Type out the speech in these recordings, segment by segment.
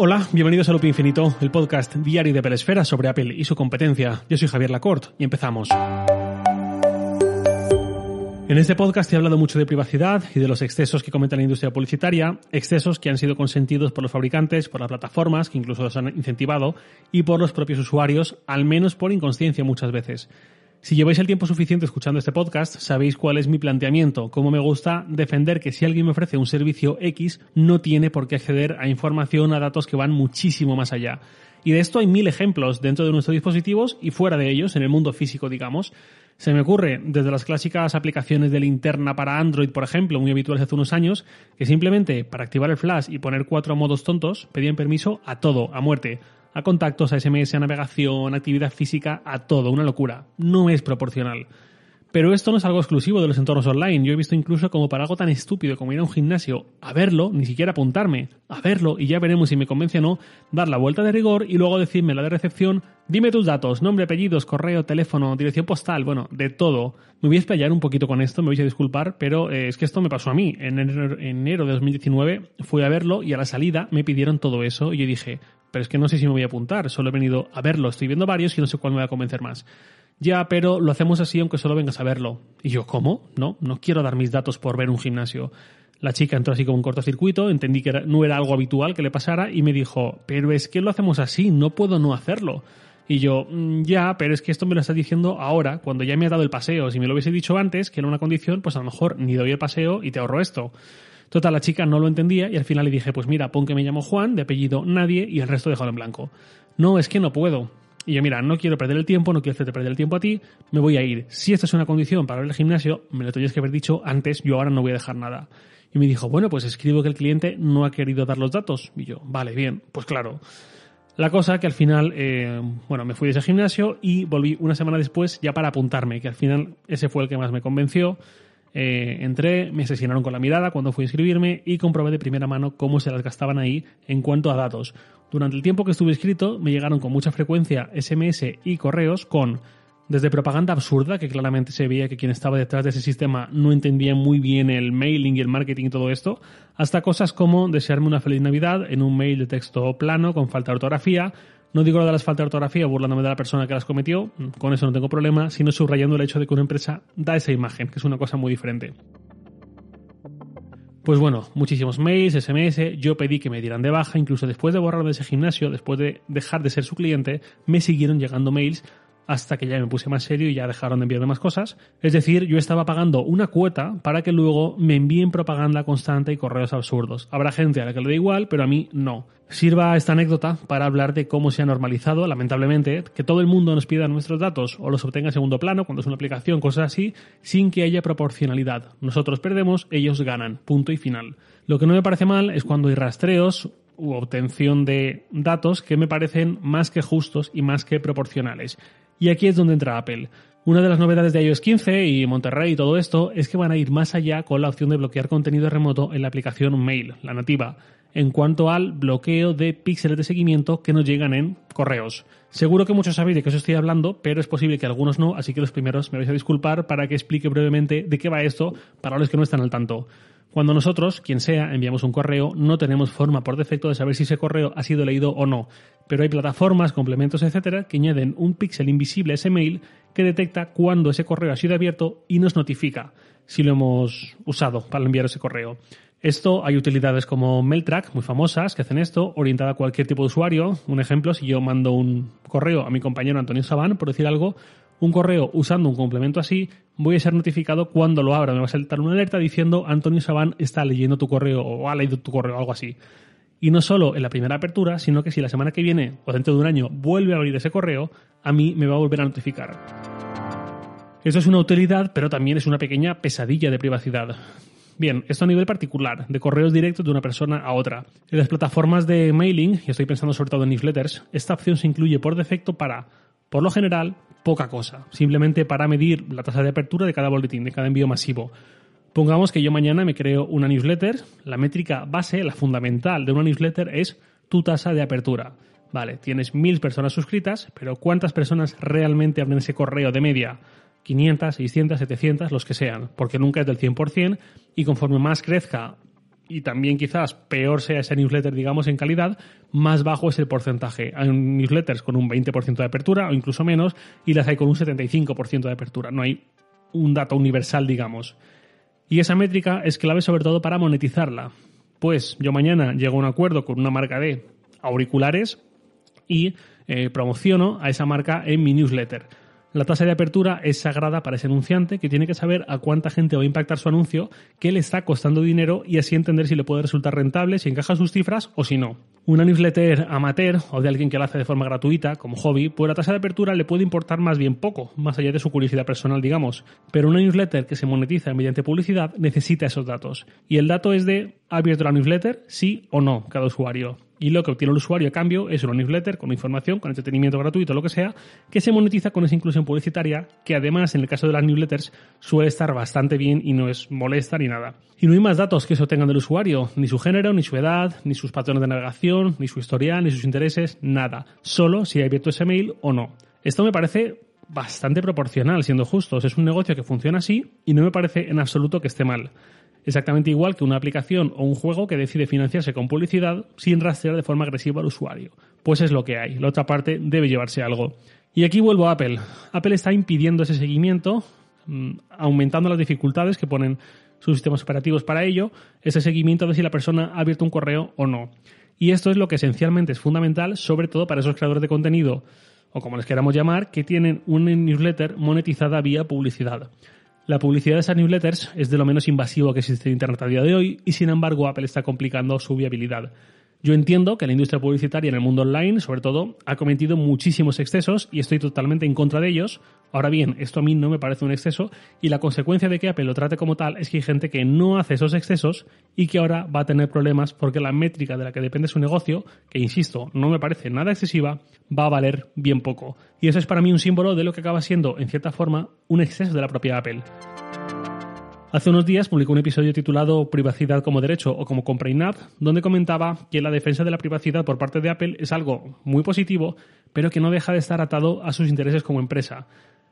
Hola, bienvenidos a Loop Infinito, el podcast diario de Pelesfera sobre Apple y su competencia. Yo soy Javier Lacorte y empezamos. En este podcast he hablado mucho de privacidad y de los excesos que comete la industria publicitaria, excesos que han sido consentidos por los fabricantes, por las plataformas, que incluso los han incentivado, y por los propios usuarios, al menos por inconsciencia muchas veces. Si lleváis el tiempo suficiente escuchando este podcast, sabéis cuál es mi planteamiento, cómo me gusta defender que si alguien me ofrece un servicio X, no tiene por qué acceder a información, a datos que van muchísimo más allá. Y de esto hay mil ejemplos dentro de nuestros dispositivos y fuera de ellos, en el mundo físico, digamos. Se me ocurre desde las clásicas aplicaciones de linterna para Android, por ejemplo, muy habituales hace unos años, que simplemente para activar el flash y poner cuatro modos tontos pedían permiso a todo, a muerte a contactos, a SMS, a navegación, actividad física, a todo, una locura. No es proporcional. Pero esto no es algo exclusivo de los entornos online. Yo he visto incluso como para algo tan estúpido como ir a un gimnasio, a verlo, ni siquiera apuntarme, a verlo y ya veremos si me convence o no, dar la vuelta de rigor y luego decirme la de recepción, dime tus datos, nombre, apellidos, correo, teléfono, dirección postal, bueno, de todo. Me voy a explayar un poquito con esto, me voy a disculpar, pero eh, es que esto me pasó a mí. En enero de 2019 fui a verlo y a la salida me pidieron todo eso y yo dije, pero es que no sé si me voy a apuntar, solo he venido a verlo, estoy viendo varios y no sé cuál me va a convencer más. Ya, pero lo hacemos así aunque solo vengas a verlo. Y yo, ¿cómo? No, no quiero dar mis datos por ver un gimnasio. La chica entró así como un cortocircuito, entendí que no era algo habitual que le pasara y me dijo, pero es que lo hacemos así, no puedo no hacerlo. Y yo, mm, ya, pero es que esto me lo estás diciendo ahora, cuando ya me ha dado el paseo. Si me lo hubiese dicho antes, que era una condición, pues a lo mejor ni doy el paseo y te ahorro esto. Total, la chica no lo entendía y al final le dije, pues mira, pon que me llamo Juan, de apellido nadie y el resto dejado en blanco. No, es que no puedo. Y yo, mira, no quiero perder el tiempo, no quiero hacerte perder el tiempo a ti, me voy a ir. Si esta es una condición para ver el gimnasio, me lo tendrías que haber dicho antes, yo ahora no voy a dejar nada. Y me dijo, bueno, pues escribo que el cliente no ha querido dar los datos. Y yo, vale, bien, pues claro. La cosa que al final, eh, bueno, me fui de ese gimnasio y volví una semana después ya para apuntarme, que al final ese fue el que más me convenció. Eh, entré, me asesinaron con la mirada cuando fui a inscribirme y comprobé de primera mano cómo se las gastaban ahí en cuanto a datos. Durante el tiempo que estuve inscrito me llegaron con mucha frecuencia SMS y correos con desde propaganda absurda, que claramente se veía que quien estaba detrás de ese sistema no entendía muy bien el mailing y el marketing y todo esto, hasta cosas como desearme una feliz Navidad en un mail de texto plano con falta de ortografía, no digo lo de las faltas de ortografía burlándome de la persona que las cometió, con eso no tengo problema, sino subrayando el hecho de que una empresa da esa imagen, que es una cosa muy diferente. Pues bueno, muchísimos mails, SMS, yo pedí que me dieran de baja, incluso después de borrar de ese gimnasio, después de dejar de ser su cliente, me siguieron llegando mails hasta que ya me puse más serio y ya dejaron de enviarme más cosas. Es decir, yo estaba pagando una cuota para que luego me envíen propaganda constante y correos absurdos. Habrá gente a la que le da igual, pero a mí no. Sirva esta anécdota para hablar de cómo se ha normalizado, lamentablemente, que todo el mundo nos pida nuestros datos o los obtenga en segundo plano cuando es una aplicación, cosas así, sin que haya proporcionalidad. Nosotros perdemos, ellos ganan. Punto y final. Lo que no me parece mal es cuando hay rastreos u obtención de datos que me parecen más que justos y más que proporcionales. Y aquí es donde entra Apple. Una de las novedades de iOS 15 y Monterrey y todo esto es que van a ir más allá con la opción de bloquear contenido remoto en la aplicación Mail, la nativa, en cuanto al bloqueo de píxeles de seguimiento que nos llegan en correos. Seguro que muchos sabéis de qué os estoy hablando, pero es posible que algunos no, así que los primeros me vais a disculpar para que explique brevemente de qué va esto para los que no están al tanto. Cuando nosotros, quien sea, enviamos un correo, no tenemos forma por defecto de saber si ese correo ha sido leído o no, pero hay plataformas, complementos, etcétera, que añaden un píxel invisible a ese mail que detecta cuando ese correo ha sido abierto y nos notifica si lo hemos usado para enviar ese correo. Esto hay utilidades como MailTrack, muy famosas, que hacen esto, orientada a cualquier tipo de usuario. Un ejemplo, si yo mando un correo a mi compañero Antonio Sabán, por decir algo, un correo usando un complemento así, voy a ser notificado cuando lo abra. Me va a saltar una alerta diciendo Antonio Sabán está leyendo tu correo o ha leído tu correo, algo así. Y no solo en la primera apertura, sino que si la semana que viene o dentro de un año vuelve a abrir ese correo, a mí me va a volver a notificar. Esto es una utilidad, pero también es una pequeña pesadilla de privacidad. Bien, esto a nivel particular, de correos directos de una persona a otra. En las plataformas de mailing, y estoy pensando sobre todo en newsletters, esta opción se incluye por defecto para, por lo general, poca cosa, simplemente para medir la tasa de apertura de cada boletín, de cada envío masivo. Pongamos que yo mañana me creo una newsletter, la métrica base, la fundamental de una newsletter es tu tasa de apertura. Vale, tienes mil personas suscritas, pero ¿cuántas personas realmente abren ese correo de media? 500, 600, 700, los que sean, porque nunca es del 100% y conforme más crezca y también quizás peor sea ese newsletter, digamos, en calidad, más bajo es el porcentaje. Hay newsletters con un 20% de apertura o incluso menos y las hay con un 75% de apertura. No hay un dato universal, digamos. Y esa métrica es clave sobre todo para monetizarla. Pues yo mañana llego a un acuerdo con una marca de auriculares y eh, promociono a esa marca en mi newsletter. La tasa de apertura es sagrada para ese anunciante que tiene que saber a cuánta gente va a impactar su anuncio, qué le está costando dinero y así entender si le puede resultar rentable, si encaja sus cifras o si no. Una newsletter amateur o de alguien que la hace de forma gratuita, como hobby, pues la tasa de apertura le puede importar más bien poco, más allá de su curiosidad personal, digamos. Pero una newsletter que se monetiza mediante publicidad necesita esos datos. Y el dato es de ¿ha abierto la newsletter? Sí o no, cada usuario y lo que obtiene el usuario a cambio es una newsletter con información, con entretenimiento gratuito, lo que sea, que se monetiza con esa inclusión publicitaria, que además en el caso de las newsletters suele estar bastante bien y no es molesta ni nada. Y no hay más datos que se obtengan del usuario, ni su género, ni su edad, ni sus patrones de navegación, ni su historial, ni sus intereses, nada. Solo si ha abierto ese mail o no. Esto me parece bastante proporcional, siendo justos. Es un negocio que funciona así y no me parece en absoluto que esté mal exactamente igual que una aplicación o un juego que decide financiarse con publicidad sin rastrear de forma agresiva al usuario. Pues es lo que hay. La otra parte debe llevarse algo. Y aquí vuelvo a Apple. Apple está impidiendo ese seguimiento, mm, aumentando las dificultades que ponen sus sistemas operativos para ello, ese seguimiento de si la persona ha abierto un correo o no. Y esto es lo que esencialmente es fundamental, sobre todo para esos creadores de contenido, o como les queramos llamar, que tienen una newsletter monetizada vía publicidad. La publicidad de esas newsletters es de lo menos invasivo que existe en Internet a día de hoy y sin embargo Apple está complicando su viabilidad. Yo entiendo que la industria publicitaria en el mundo online, sobre todo, ha cometido muchísimos excesos y estoy totalmente en contra de ellos. Ahora bien, esto a mí no me parece un exceso y la consecuencia de que Apple lo trate como tal es que hay gente que no hace esos excesos y que ahora va a tener problemas porque la métrica de la que depende su negocio, que insisto, no me parece nada excesiva, va a valer bien poco. Y eso es para mí un símbolo de lo que acaba siendo, en cierta forma, un exceso de la propia Apple. Hace unos días publicó un episodio titulado Privacidad como derecho o como compra in-app, donde comentaba que la defensa de la privacidad por parte de Apple es algo muy positivo, pero que no deja de estar atado a sus intereses como empresa.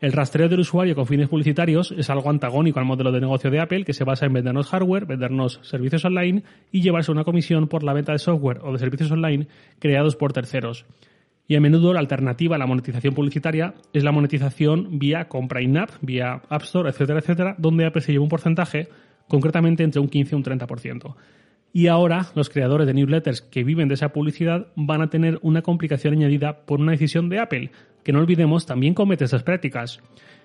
El rastreo del usuario con fines publicitarios es algo antagónico al modelo de negocio de Apple, que se basa en vendernos hardware, vendernos servicios online y llevarse una comisión por la venta de software o de servicios online creados por terceros. Y a menudo la alternativa a la monetización publicitaria es la monetización vía compra in-app, vía App Store, etcétera, etcétera, donde Apple se lleva un porcentaje, concretamente entre un 15 y un 30%. Y ahora los creadores de newsletters que viven de esa publicidad van a tener una complicación añadida por una decisión de Apple, que no olvidemos también comete esas prácticas.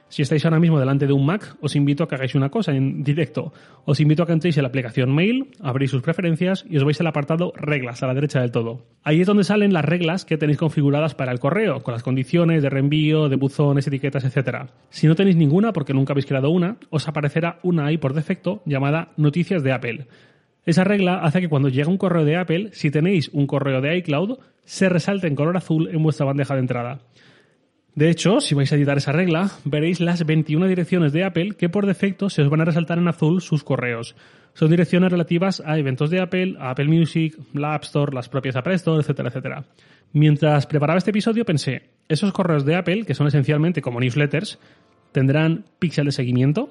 Si estáis ahora mismo delante de un Mac, os invito a que hagáis una cosa en directo. Os invito a que entréis en la aplicación Mail, abréis sus preferencias y os vais al apartado Reglas a la derecha del todo. Ahí es donde salen las reglas que tenéis configuradas para el correo, con las condiciones de reenvío, de buzones, etiquetas, etc. Si no tenéis ninguna, porque nunca habéis creado una, os aparecerá una ahí por defecto llamada Noticias de Apple. Esa regla hace que cuando llega un correo de Apple, si tenéis un correo de iCloud, se resalte en color azul en vuestra bandeja de entrada. De hecho, si vais a editar esa regla, veréis las 21 direcciones de Apple que por defecto se os van a resaltar en azul sus correos. Son direcciones relativas a eventos de Apple, Apple Music, la App Store, las propias Apple Store, etcétera, etcétera. Mientras preparaba este episodio pensé, esos correos de Apple, que son esencialmente como newsletters, tendrán píxel de seguimiento.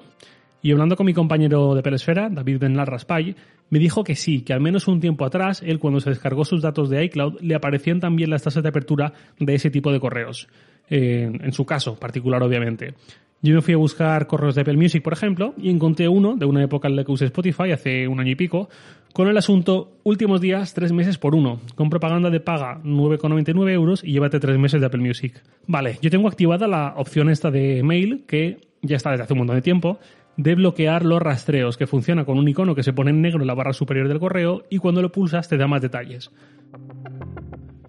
Y hablando con mi compañero de Pelesfera, David Benlar Raspay, me dijo que sí, que al menos un tiempo atrás, él cuando se descargó sus datos de iCloud, le aparecían también las tasas de apertura de ese tipo de correos en, su caso particular, obviamente. Yo me fui a buscar correos de Apple Music, por ejemplo, y encontré uno de una época en la que usé Spotify, hace un año y pico, con el asunto últimos días, tres meses por uno, con propaganda de paga 9,99 euros y llévate tres meses de Apple Music. Vale, yo tengo activada la opción esta de mail, que ya está desde hace un montón de tiempo, de bloquear los rastreos, que funciona con un icono que se pone en negro en la barra superior del correo y cuando lo pulsas te da más detalles.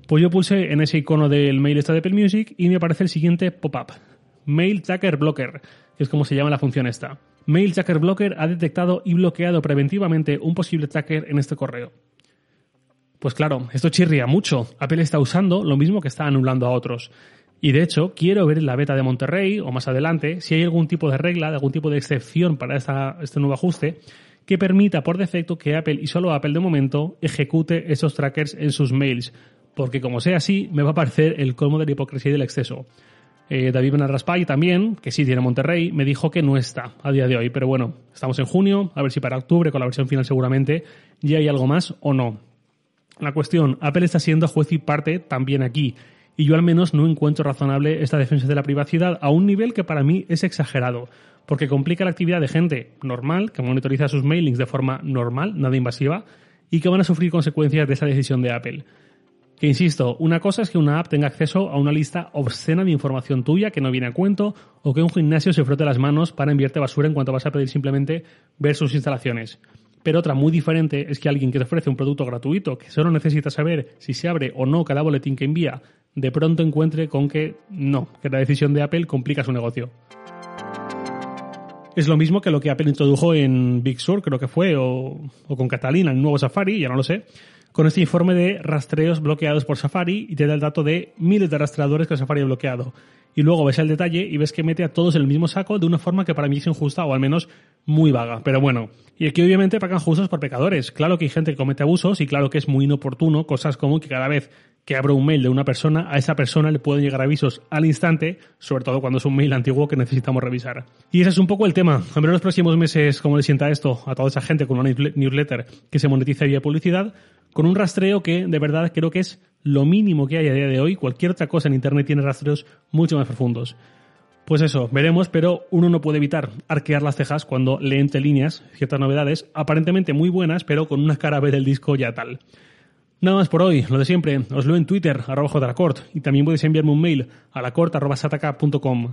Pues yo pulsé en ese icono del mail esta de Apple Music y me aparece el siguiente pop-up. Mail Tracker Blocker, que es como se llama la función esta. Mail Tracker Blocker ha detectado y bloqueado preventivamente un posible tracker en este correo. Pues claro, esto chirría mucho. Apple está usando lo mismo que está anulando a otros. Y de hecho, quiero ver en la beta de Monterrey o más adelante si hay algún tipo de regla, algún tipo de excepción para este nuevo ajuste que permita por defecto que Apple y solo Apple de momento ejecute esos trackers en sus mails, porque como sea así, me va a parecer el colmo de la hipocresía y del exceso. Eh, David Benarraspay también, que sí tiene Monterrey, me dijo que no está a día de hoy. Pero bueno, estamos en junio, a ver si para octubre, con la versión final seguramente, ya hay algo más o no. La cuestión, Apple está siendo juez y parte también aquí. Y yo al menos no encuentro razonable esta defensa de la privacidad a un nivel que para mí es exagerado, porque complica la actividad de gente normal, que monitoriza sus mailings de forma normal, nada invasiva, y que van a sufrir consecuencias de esa decisión de Apple. Que insisto, una cosa es que una app tenga acceso a una lista obscena de información tuya que no viene a cuento, o que un gimnasio se frote las manos para enviarte basura en cuanto vas a pedir simplemente ver sus instalaciones. Pero otra muy diferente es que alguien que te ofrece un producto gratuito, que solo necesita saber si se abre o no cada boletín que envía, de pronto encuentre con que no, que la decisión de Apple complica su negocio. Es lo mismo que lo que Apple introdujo en Big Sur, creo que fue, o, o con Catalina, el nuevo Safari, ya no lo sé, con este informe de rastreos bloqueados por Safari y te da el dato de miles de rastreadores que Safari ha bloqueado. Y luego ves el detalle y ves que mete a todos en el mismo saco de una forma que para mí es injusta o al menos muy vaga. Pero bueno, y aquí obviamente pagan justos por pecadores. Claro que hay gente que comete abusos y claro que es muy inoportuno cosas como que cada vez que abro un mail de una persona, a esa persona le pueden llegar avisos al instante, sobre todo cuando es un mail antiguo que necesitamos revisar. Y ese es un poco el tema. A ver en los próximos meses cómo le sienta esto a toda esa gente con una newsletter que se monetiza vía publicidad, con un rastreo que de verdad creo que es lo mínimo que hay a día de hoy. Cualquier otra cosa en Internet tiene rastreos mucho más profundos. Pues eso, veremos, pero uno no puede evitar arquear las cejas cuando lee entre líneas ciertas novedades, aparentemente muy buenas, pero con una cara B del disco ya tal. Nada más por hoy, lo de siempre, os leo en Twitter, arroba Cort, y también podéis enviarme un mail a lacort.sataka.com.